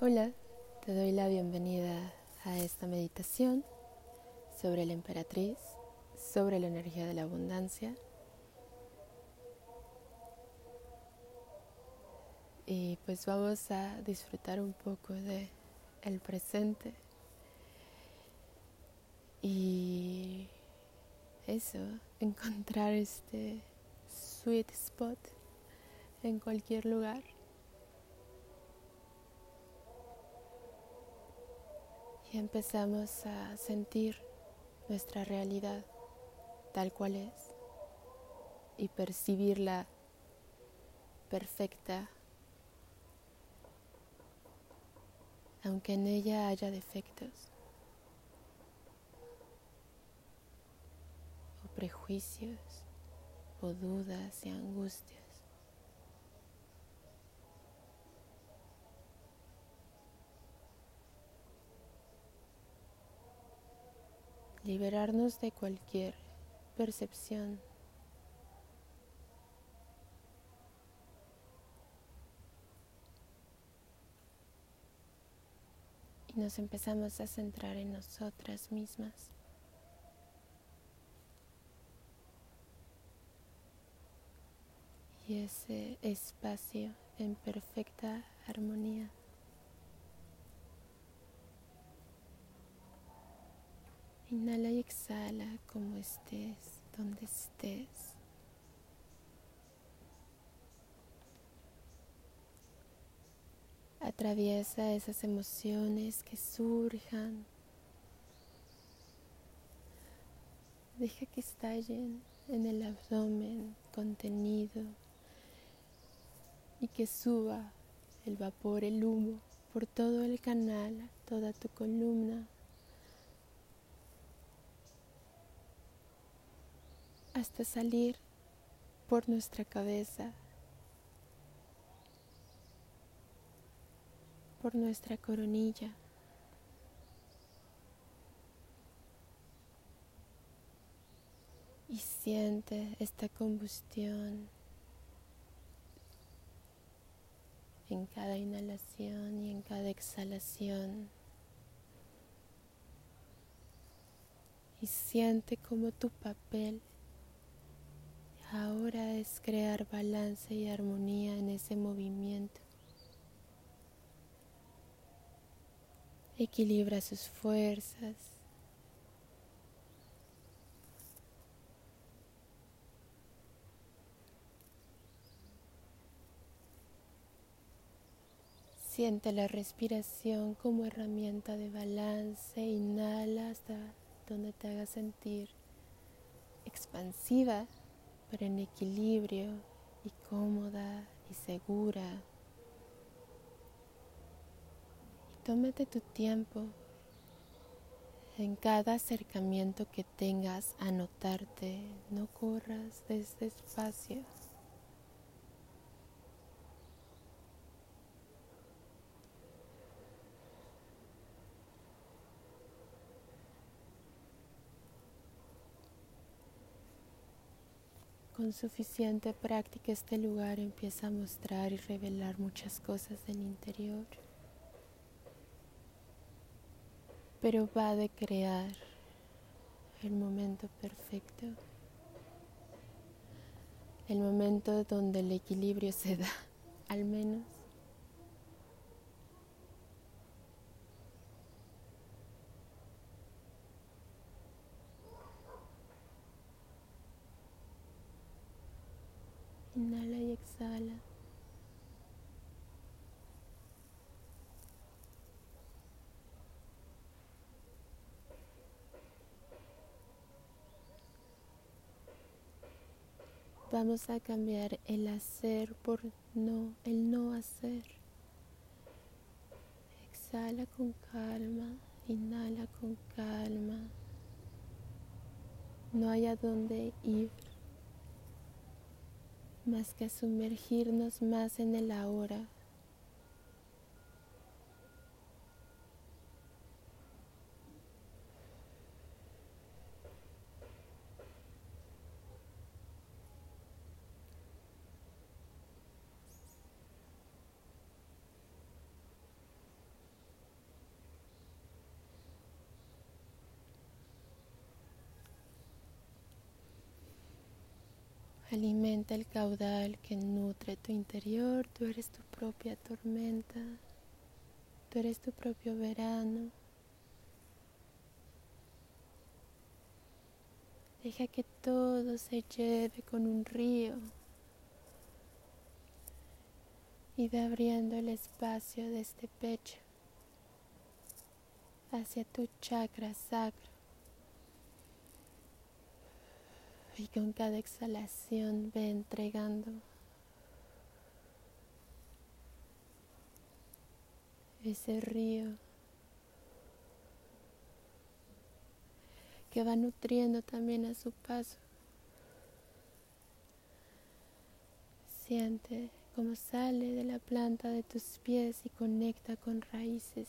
Hola, te doy la bienvenida a esta meditación sobre la emperatriz, sobre la energía de la abundancia. Y pues vamos a disfrutar un poco de el presente. Y eso, encontrar este sweet spot en cualquier lugar. Y empezamos a sentir nuestra realidad tal cual es y percibirla perfecta, aunque en ella haya defectos o prejuicios o dudas y angustias. Liberarnos de cualquier percepción. Y nos empezamos a centrar en nosotras mismas. Y ese espacio en perfecta armonía. Inhala y exhala como estés, donde estés. Atraviesa esas emociones que surjan. Deja que estallen en el abdomen contenido y que suba el vapor, el humo por todo el canal, toda tu columna hasta salir por nuestra cabeza, por nuestra coronilla. Y siente esta combustión en cada inhalación y en cada exhalación. Y siente como tu papel Ahora es crear balance y armonía en ese movimiento. Equilibra sus fuerzas. Siente la respiración como herramienta de balance. Inhala hasta donde te haga sentir expansiva pero en equilibrio y cómoda y segura. Y tómate tu tiempo en cada acercamiento que tengas a notarte, no corras desde espacio. Con suficiente práctica este lugar empieza a mostrar y revelar muchas cosas del interior, pero va de crear el momento perfecto, el momento donde el equilibrio se da, al menos Inhala y exhala. Vamos a cambiar el hacer por no, el no hacer. Exhala con calma, inhala con calma. No hay a dónde ir más que sumergirnos más en el ahora. Alimenta el caudal que nutre tu interior. Tú eres tu propia tormenta. Tú eres tu propio verano. Deja que todo se lleve con un río y va abriendo el espacio de este pecho hacia tu chakra sacro. Y con cada exhalación ve entregando ese río que va nutriendo también a su paso. Siente cómo sale de la planta de tus pies y conecta con raíces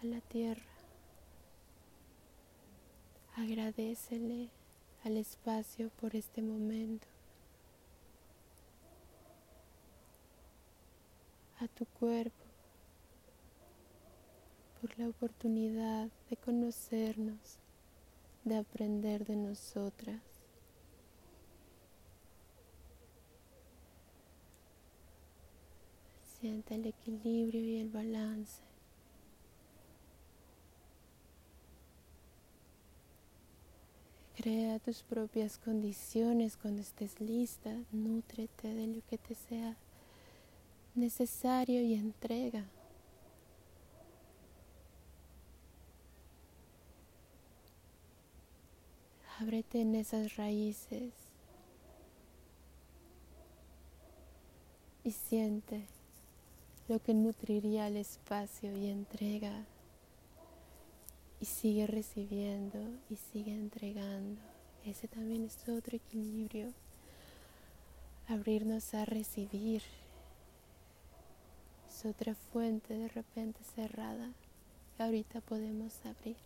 a la tierra. Agradecele al espacio por este momento, a tu cuerpo, por la oportunidad de conocernos, de aprender de nosotras. Siente el equilibrio y el balance. Crea tus propias condiciones cuando estés lista, nútrete de lo que te sea necesario y entrega. Ábrete en esas raíces y siente lo que nutriría el espacio y entrega y sigue recibiendo y sigue entregando. Ese también es otro equilibrio. Abrirnos a recibir. Es otra fuente de repente cerrada que ahorita podemos abrir.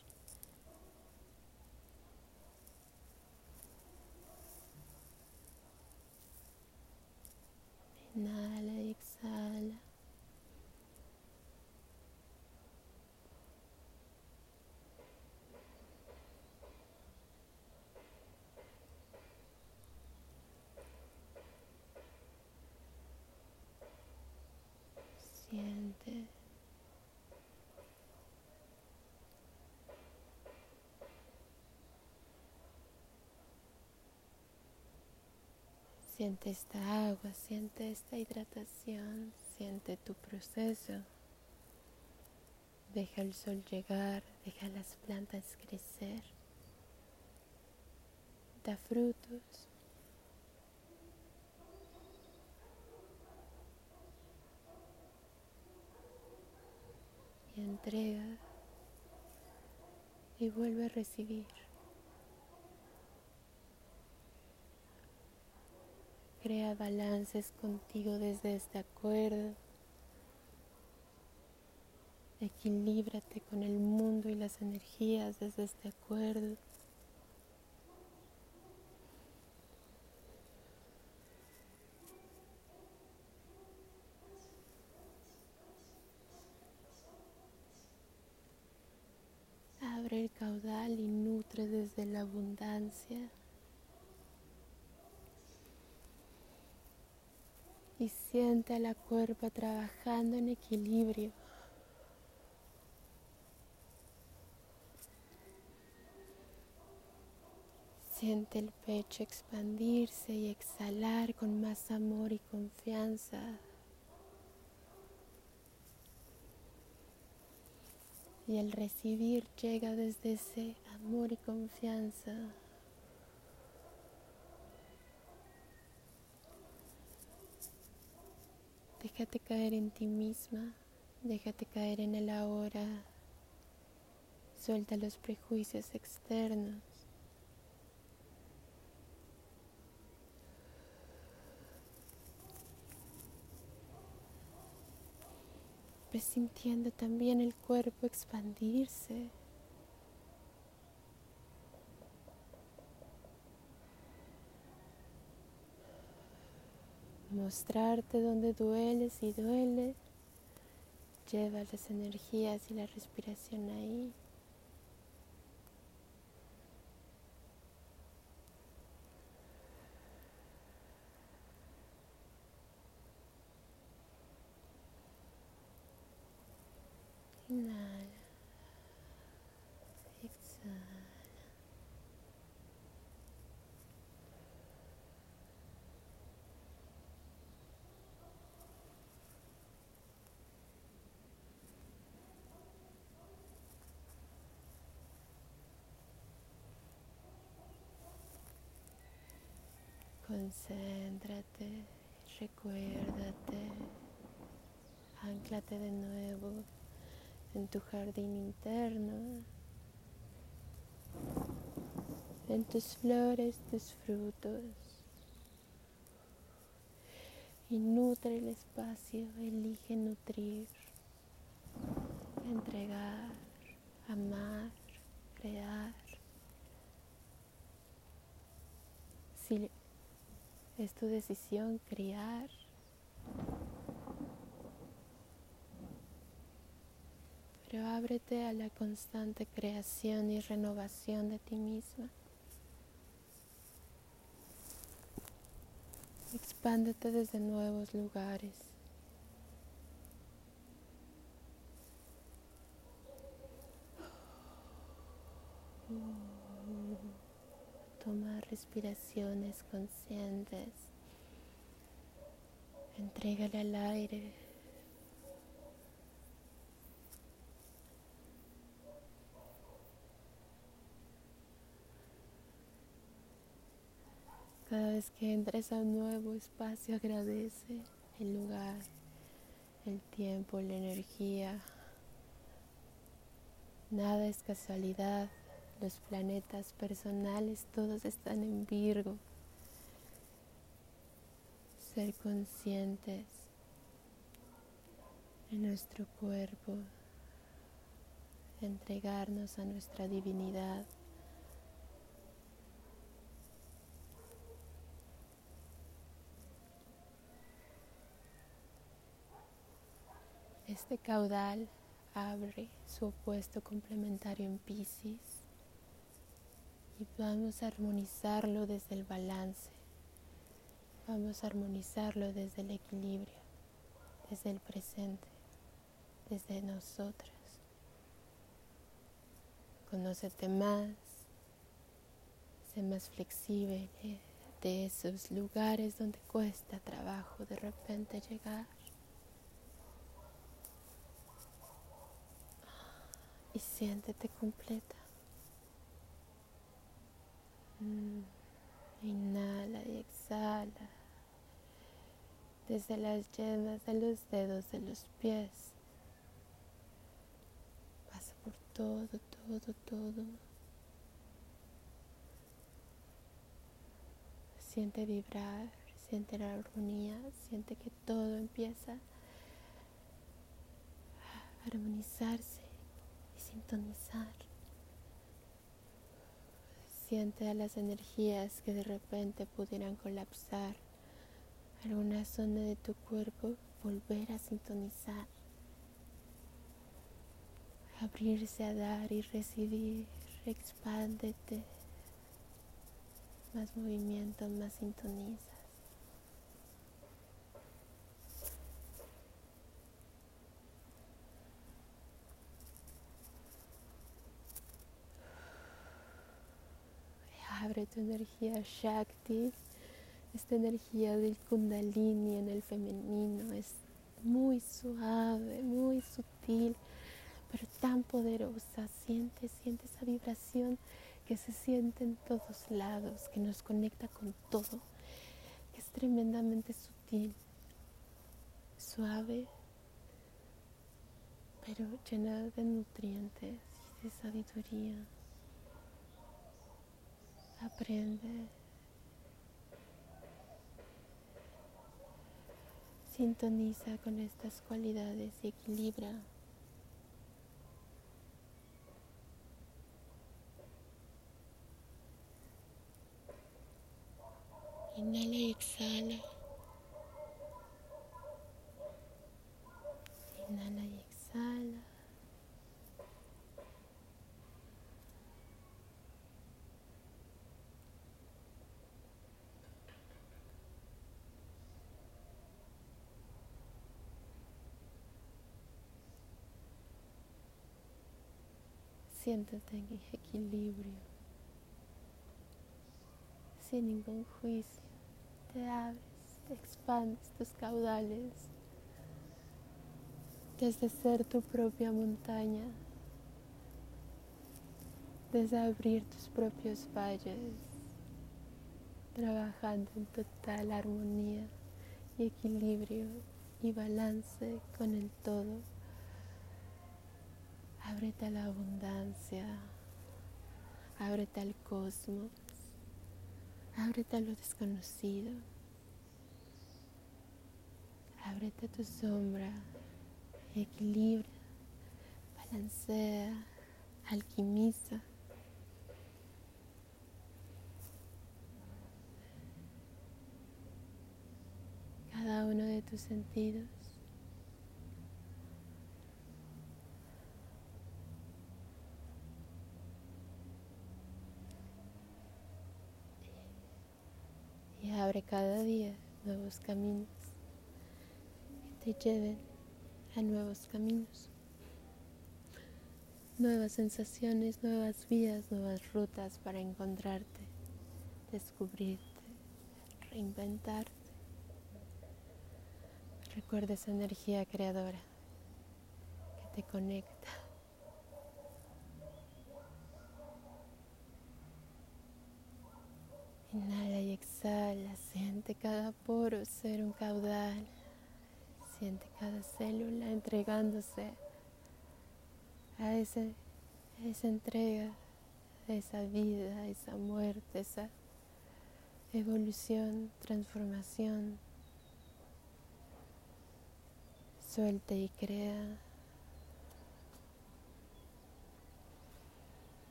Inhala y exhala. Siente esta agua, siente esta hidratación, siente tu proceso. Deja el sol llegar, deja las plantas crecer. Da frutos. Y entrega y vuelve a recibir. Crea balances contigo desde este acuerdo. Equilíbrate con el mundo y las energías desde este acuerdo. Abre el caudal y nutre desde la abundancia. Y siente a la cuerpa trabajando en equilibrio. Siente el pecho expandirse y exhalar con más amor y confianza. Y el recibir llega desde ese amor y confianza. Déjate caer en ti misma, déjate caer en el ahora, suelta los prejuicios externos. Presintiendo también el cuerpo expandirse. Mostrarte donde dueles y duele. Lleva las energías y la respiración ahí. Inhala. Exhala. Concéntrate, recuérdate, anclate de nuevo en tu jardín interno, en tus flores, tus frutos. Y nutre el espacio, elige nutrir, entregar, amar, crear. Es tu decisión criar. Pero ábrete a la constante creación y renovación de ti misma. Expándete desde nuevos lugares. Respiraciones conscientes. Entrégale al aire. Cada vez que entres a un nuevo espacio agradece el lugar, el tiempo, la energía. Nada es casualidad. Los planetas personales todos están en Virgo. Ser conscientes de nuestro cuerpo, entregarnos a nuestra divinidad. Este caudal abre su opuesto complementario en Pisces y vamos a armonizarlo desde el balance. Vamos a armonizarlo desde el equilibrio, desde el presente, desde nosotras. Conócete más, sé más flexible de esos lugares donde cuesta trabajo de repente llegar. Y siéntete completa. Mm, inhala y exhala desde las yemas de los dedos de los pies. Pasa por todo, todo, todo. Siente vibrar, siente la armonía, siente que todo empieza a armonizarse y sintonizar. Siente a las energías que de repente pudieran colapsar alguna zona de tu cuerpo, volver a sintonizar, abrirse a dar y recibir, expándete, más movimiento, más sintonizas. Tu energía Shakti, esta energía del Kundalini en el femenino es muy suave, muy sutil, pero tan poderosa. Siente, siente esa vibración que se siente en todos lados, que nos conecta con todo, que es tremendamente sutil, suave, pero llena de nutrientes y de sabiduría. Aprende. Sintoniza con estas cualidades y equilibra. Inhala y exhala. Inhala y exhala. Siéntate en equilibrio, sin ningún juicio. Te abres, te expandes tus caudales desde ser tu propia montaña, desde abrir tus propios valles, trabajando en total armonía y equilibrio y balance con el todo. Ábrete a la abundancia, ábrete al cosmos, ábrete a lo desconocido, ábrete a tu sombra, equilibra, balancea, alquimiza. cada uno de tus sentidos. Y abre cada día nuevos caminos que te lleven a nuevos caminos, nuevas sensaciones, nuevas vidas, nuevas rutas para encontrarte, descubrirte, reinventarte. Recuerda esa energía creadora que te conecta. Inhala y siente cada poro ser un caudal, siente cada célula entregándose a, a esa entrega, a esa vida, a esa muerte, esa evolución, transformación. Suelta y crea.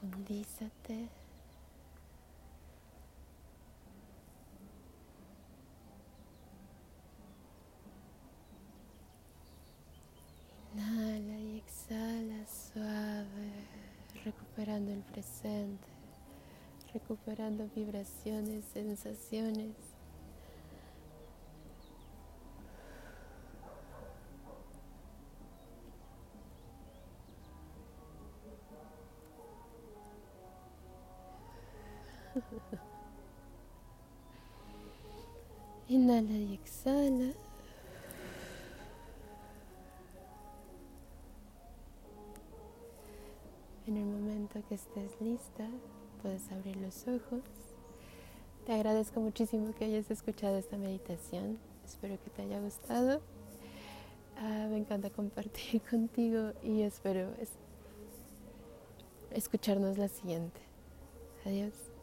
Profundízate. Inhala y exhala suave, recuperando el presente, recuperando vibraciones, sensaciones. Inhala y exhala. Momento que estés lista, puedes abrir los ojos. Te agradezco muchísimo que hayas escuchado esta meditación. Espero que te haya gustado. Ah, me encanta compartir contigo y espero escucharnos la siguiente. Adiós.